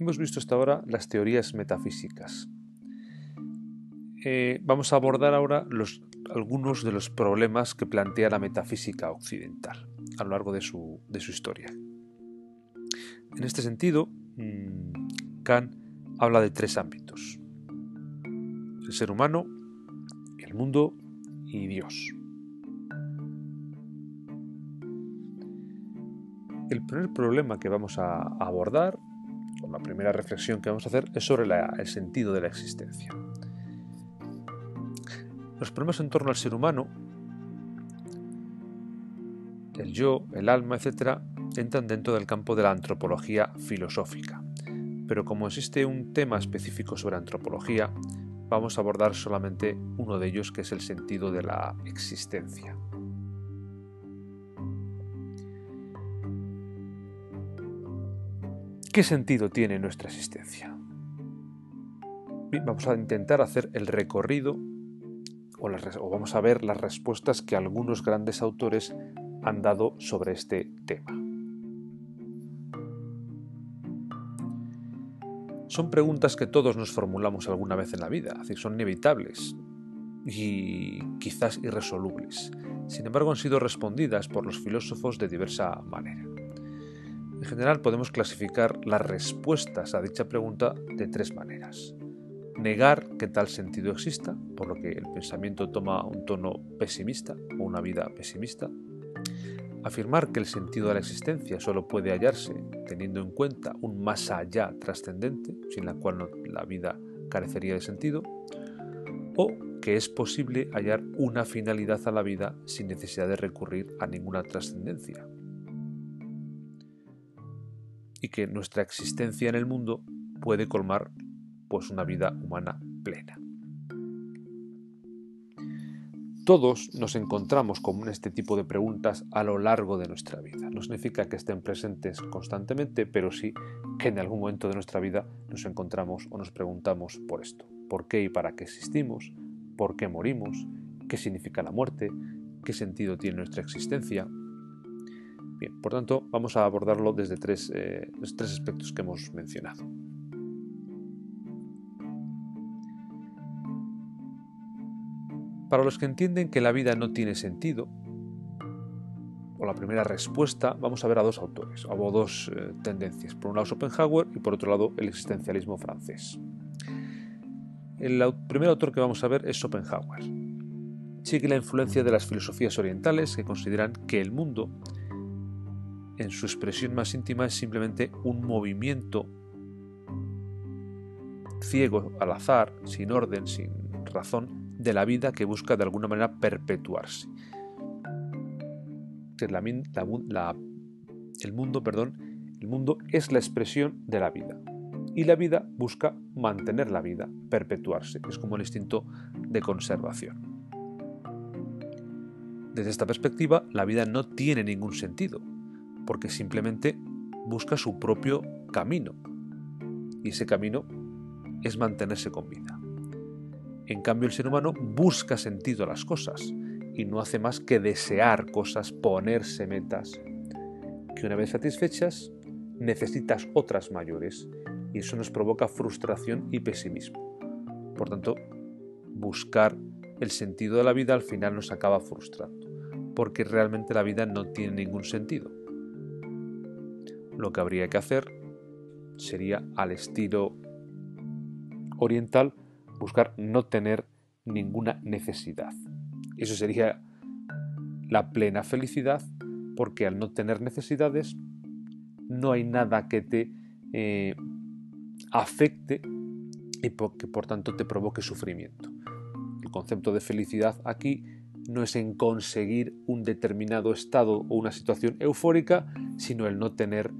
Hemos visto hasta ahora las teorías metafísicas. Eh, vamos a abordar ahora algunos de los problemas que plantea la metafísica occidental a lo largo de su, historia. En este sentido, mm, Kant habla de tres ámbitos. El ser humano, el mundo y Dios. El primer problema que vamos a abordar, la primera reflexión que vamos a hacer, es sobre el sentido de la existencia. Los problemas en torno al ser humano, el yo, el alma, etc., entran dentro del campo de la antropología filosófica. Pero como existe un tema específico sobre antropología, vamos a abordar solamente uno de ellos, que es el sentido de la existencia. ¿Qué sentido tiene nuestra existencia? vamos a intentar hacer el recorrido o, vamos a ver las respuestas que algunos grandes autores han dado sobre este tema. Son preguntas que todos nos formulamos alguna vez en la vida, así son inevitables y quizás irresolubles. Sin embargo, han sido respondidas por los filósofos de diversa manera. En general podemos clasificar las respuestas a dicha pregunta de tres maneras. Negar que tal sentido exista, por lo que el pensamiento toma un tono pesimista o una vida pesimista. Afirmar que el sentido de la existencia solo puede hallarse teniendo en cuenta un más allá trascendente, sin la cual la vida carecería de sentido. O que es posible hallar una finalidad a la vida sin necesidad de recurrir a ninguna trascendencia, y que nuestra existencia en el mundo puede colmar pues una vida humana plena. Todos nos encontramos con este tipo de preguntas a lo largo de nuestra vida. No significa que estén presentes constantemente, pero sí que en algún momento de nuestra vida nos encontramos o nos preguntamos por esto. ¿Por qué y para qué existimos? ¿Por qué morimos? ¿Qué significa la muerte? ¿Qué sentido tiene nuestra existencia? Bien, por tanto, vamos a abordarlo desde tres, eh, tres aspectos que hemos mencionado. Para los que entienden que la vida no tiene sentido, o la primera respuesta, vamos a ver a dos autores, o dos eh, tendencias. Por un lado Schopenhauer y por otro lado el existencialismo francés. El primer autor que vamos a ver es Schopenhauer. Sigue la influencia de las filosofías orientales que consideran que el mundo en su expresión más íntima es simplemente un movimiento ciego al azar, sin orden, sin razón, de la vida que busca de alguna manera perpetuarse. el mundo, perdón, el mundo es la expresión de la vida y la vida busca mantener la vida, perpetuarse. Es como el instinto de conservación. Desde esta perspectiva, la vida no tiene ningún sentido, porque simplemente busca su propio camino. Y ese camino es mantenerse con vida. En cambio, el ser humano busca sentido a las cosas y no hace más que desear cosas, ponerse metas, que una vez satisfechas necesitas otras mayores y eso nos provoca frustración y pesimismo. Por tanto, buscar el sentido de la vida al final nos acaba frustrando, porque realmente la vida no tiene ningún sentido lo que habría que hacer sería al estilo oriental buscar no tener ninguna necesidad. Eso sería la plena felicidad porque al no tener necesidades no hay nada que te eh, afecte y que por tanto te provoque sufrimiento. El concepto de felicidad aquí no es en conseguir un determinado estado o una situación eufórica, sino el no tener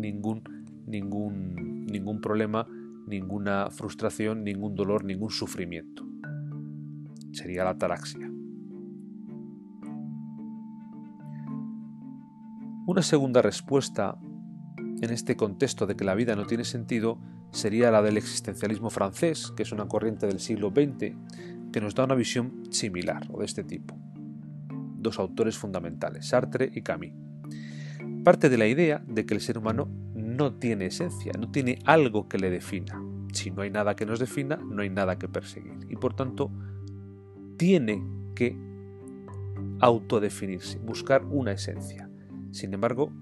ningún, ningún, ningún problema, ninguna frustración, ningún dolor, ningún sufrimiento. Sería la ataraxia. Una segunda respuesta en este contexto de que la vida no tiene sentido sería la del existencialismo francés, que es una corriente del siglo XX que nos da una visión similar o de este tipo. Dos autores fundamentales, Sartre y Camus parte de la idea de que el ser humano no tiene esencia, no tiene algo que le defina. Si no hay nada que nos defina, no hay nada que perseguir. Y por tanto, tiene que autodefinirse, buscar una esencia. Sin embargo,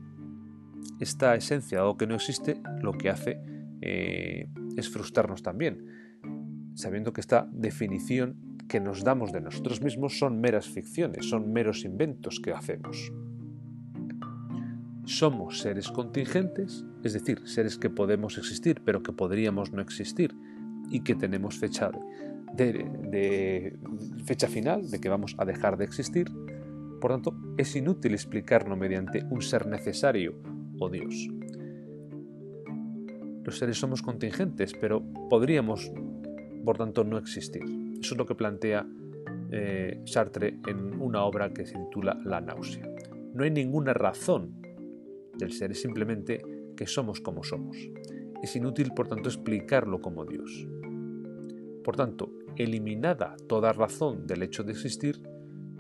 esta esencia, dado que no existe, lo que hace eh, es frustrarnos también, sabiendo que esta definición que nos damos de nosotros mismos son meras ficciones, son meros inventos que hacemos. Somos seres contingentes, es decir, seres que podemos existir pero que podríamos no existir y que tenemos fecha de, fecha final de que vamos a dejar de existir. Por tanto, es inútil explicarlo mediante un ser necesario o Dios. Los seres somos contingentes, pero podríamos, por tanto, no existir. Eso es lo que plantea eh, Sartre en una obra que se titula La náusea. No hay ninguna razón del ser, es simplemente que somos como somos. Es inútil, por tanto, explicarlo como Dios. Por tanto, eliminada toda razón del hecho de existir,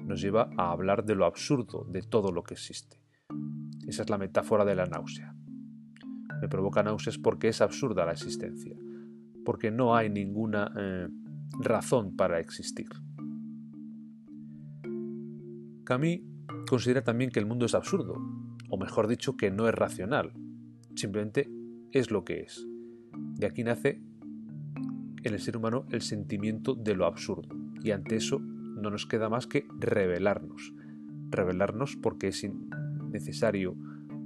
nos lleva a hablar de lo absurdo de todo lo que existe. Esa es la metáfora de la náusea. Me provoca náuseas porque es absurda la existencia, porque no hay ninguna eh, razón para existir. Camus considera también que el mundo es absurdo, o mejor dicho, que no es racional, simplemente es lo que es. De aquí nace en el ser humano el sentimiento de lo absurdo, y ante eso no nos queda más que revelarnos. Revelarnos porque es necesario,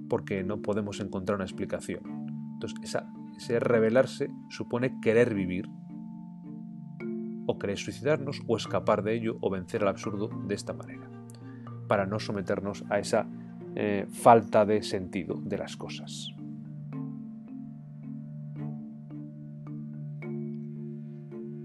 porque no podemos encontrar una explicación. Entonces, ese revelarse supone querer vivir, o querer suicidarnos, o escapar de ello, o vencer al absurdo de esta manera, para no someternos a esa eh, falta de sentido de las cosas.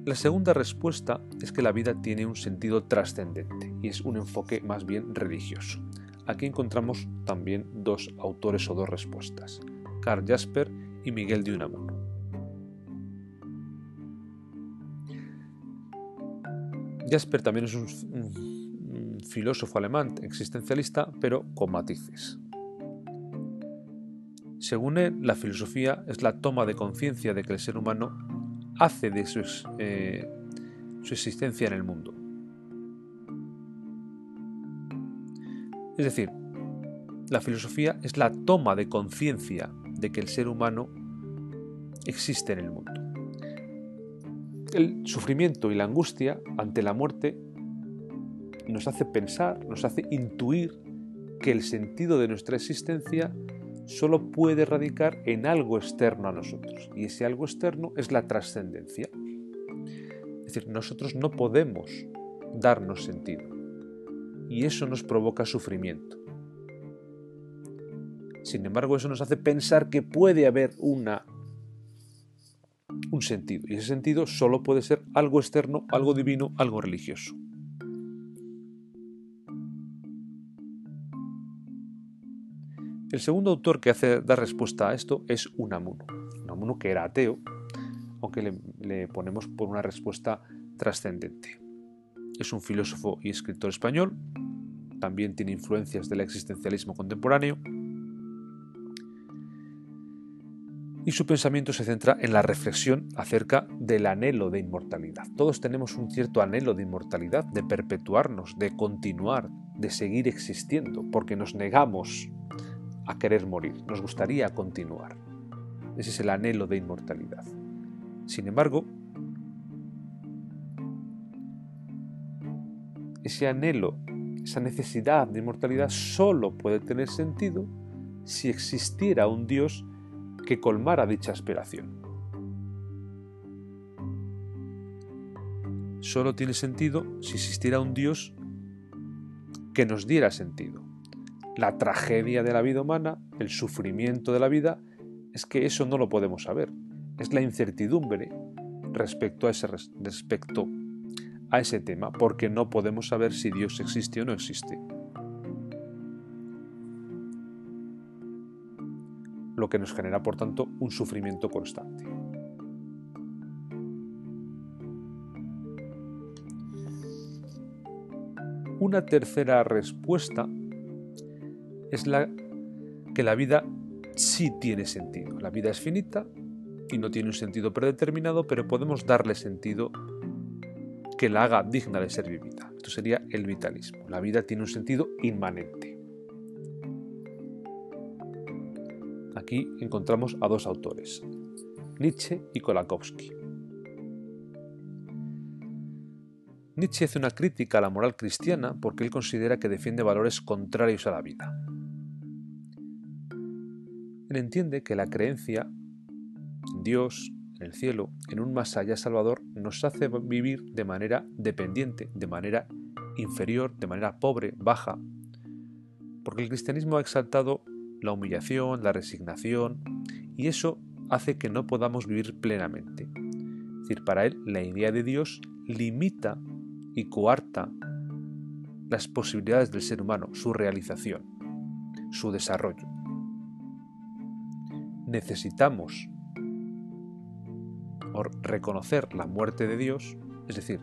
La segunda respuesta es que la vida tiene un sentido trascendente y es un enfoque más bien religioso. Aquí encontramos también dos autores o dos respuestas, Carl Jasper y Miguel de Unamuno. Jasper también es un filósofo alemán existencialista, pero con matices. Según él, la filosofía es la toma de conciencia de que el ser humano hace de su, eh, su existencia en el mundo. Es decir, la filosofía es la toma de conciencia de que el ser humano existe en el mundo. El sufrimiento y la angustia ante la muerte nos hace pensar, nos hace intuir que el sentido de nuestra existencia solo puede radicar en algo externo a nosotros. Y ese algo externo es la trascendencia. Es decir, nosotros no podemos darnos sentido. Y eso nos provoca sufrimiento. Sin embargo, eso nos hace pensar que puede haber una, un sentido. Y ese sentido solo puede ser algo externo, algo divino, algo religioso. El segundo autor que hace dar respuesta a esto es Unamuno. Unamuno que era ateo, aunque le, le ponemos por una respuesta trascendente. Es un filósofo y escritor español, también tiene influencias del existencialismo contemporáneo, y su pensamiento se centra en la reflexión acerca del anhelo de inmortalidad. Todos tenemos un cierto anhelo de inmortalidad, de perpetuarnos, de continuar, de seguir existiendo, porque nos negamos a querer morir, nos gustaría continuar. Ese es el anhelo de inmortalidad. Sin embargo, ese anhelo, esa necesidad de inmortalidad solo puede tener sentido si existiera un Dios que colmara dicha aspiración. Solo tiene sentido si existiera un Dios que nos diera sentido la tragedia de la vida humana, el sufrimiento de la vida, es que eso no lo podemos saber. Es la incertidumbre respecto a ese, respecto a ese tema, porque no podemos saber si Dios existe o no existe. Lo que nos genera, por tanto, un sufrimiento constante. Una tercera respuesta es la que la vida sí tiene sentido. La vida es finita y no tiene un sentido predeterminado, pero podemos darle sentido que la haga digna de ser vivida. Esto sería el vitalismo. La vida tiene un sentido inmanente. Aquí encontramos a dos autores, Nietzsche y Kolakowski. Nietzsche hace una crítica a la moral cristiana porque él considera que defiende valores contrarios a la vida. Él entiende que la creencia en Dios, en el cielo, en un más allá salvador, nos hace vivir de manera dependiente, de manera inferior, de manera pobre, baja, porque el cristianismo ha exaltado la humillación, la resignación, y eso hace que no podamos vivir plenamente. Es decir, para él la idea de Dios limita y coarta las posibilidades del ser humano, su realización, su desarrollo. Necesitamos reconocer la muerte de Dios, es decir,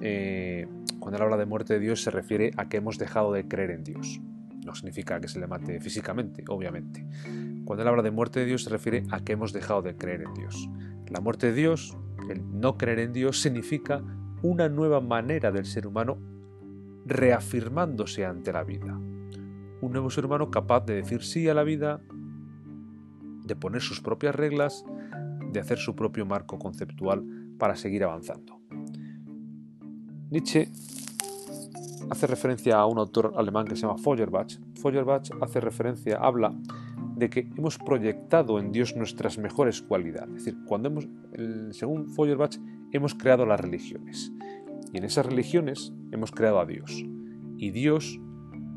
eh, cuando él habla de muerte de Dios se refiere a que hemos dejado de creer en Dios. No significa que se le mate físicamente, obviamente. Cuando él habla de muerte de Dios se refiere a que hemos dejado de creer en Dios. La muerte de Dios, el no creer en Dios, significa una nueva manera del ser humano reafirmándose ante la vida. Un nuevo ser humano capaz de decir sí a la vida, de poner sus propias reglas, de hacer su propio marco conceptual para seguir avanzando. Nietzsche hace referencia a un autor alemán que se llama Feuerbach. Feuerbach hace referencia, habla de que hemos proyectado en Dios nuestras mejores cualidades. Es decir, cuando hemos, según Feuerbach, hemos creado las religiones. Y en esas religiones hemos creado a Dios. Y Dios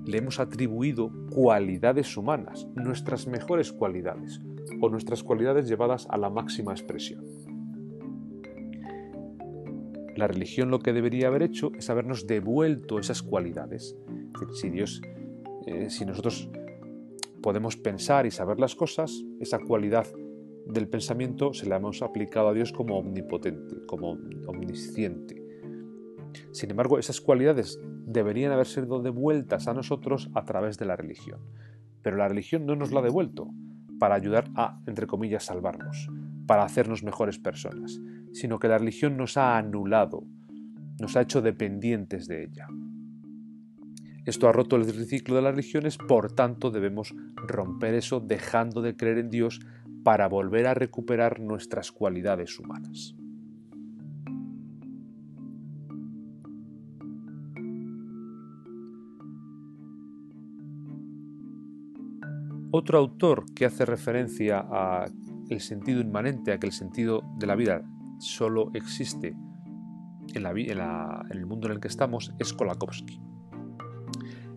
le hemos atribuido cualidades humanas, nuestras mejores cualidades, o nuestras cualidades llevadas a la máxima expresión. La religión lo que debería haber hecho es habernos devuelto esas cualidades. Si Dios, eh, si nosotros podemos pensar y saber las cosas, esa cualidad del pensamiento se la hemos aplicado a Dios como omnipotente, como omnisciente. Sin embargo, esas cualidades deberían haber sido devueltas a nosotros a través de la religión. Pero la religión no nos la ha devuelto para ayudar a, entre comillas, salvarnos, para hacernos mejores personas, sino que la religión nos ha anulado, nos ha hecho dependientes de ella. Esto ha roto el ciclo de las religiones, por tanto debemos romper eso dejando de creer en Dios para volver a recuperar nuestras cualidades humanas. Otro autor que hace referencia a el sentido inmanente, a que el sentido de la vida solo existe en, el mundo en el que estamos, es Kolakowski.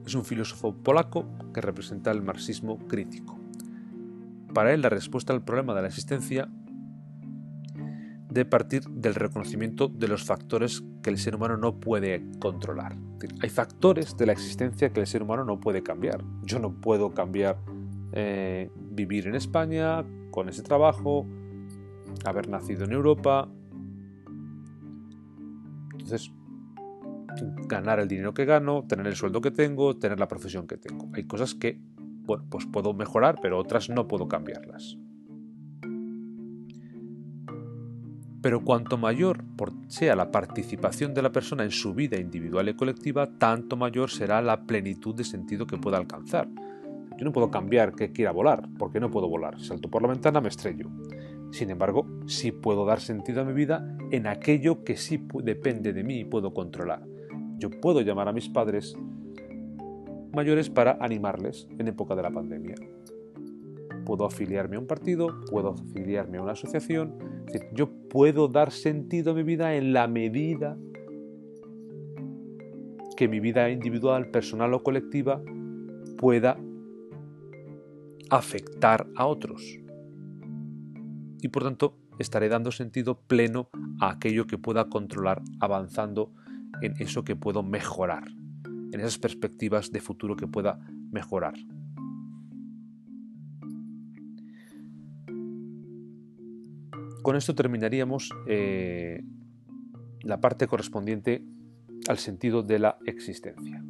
Es un filósofo polaco que representa el marxismo crítico. Para él la respuesta al problema de la existencia debe partir del reconocimiento de los factores que el ser humano no puede controlar. Hay factores de la existencia que el ser humano no puede cambiar. Yo no puedo cambiar eh, vivir en España con ese trabajo, haber nacido en Europa. Entonces, ganar el dinero que gano, tener el sueldo que tengo, tener la profesión que tengo. Hay cosas que, bueno, pues puedo mejorar, pero otras no puedo cambiarlas. Pero cuanto mayor sea la participación de la persona en su vida individual y colectiva, tanto mayor será la plenitud de sentido que pueda alcanzar. Yo no puedo cambiar que quiera volar, porque no puedo volar. Salto por la ventana, me estrello. Sin embargo, sí puedo dar sentido a mi vida en aquello que sí depende de mí y puedo controlar. Yo puedo llamar a mis padres mayores para animarles en época de la pandemia. Puedo afiliarme a un partido, puedo afiliarme a una asociación. yo puedo dar sentido a mi vida en la medida que mi vida individual, personal o colectiva pueda afectar a otros. Y por tanto estaré dando sentido pleno a aquello que pueda controlar avanzando en eso que puedo mejorar, en esas perspectivas de futuro que pueda mejorar. Con esto terminaríamos eh, la parte correspondiente al sentido de la existencia.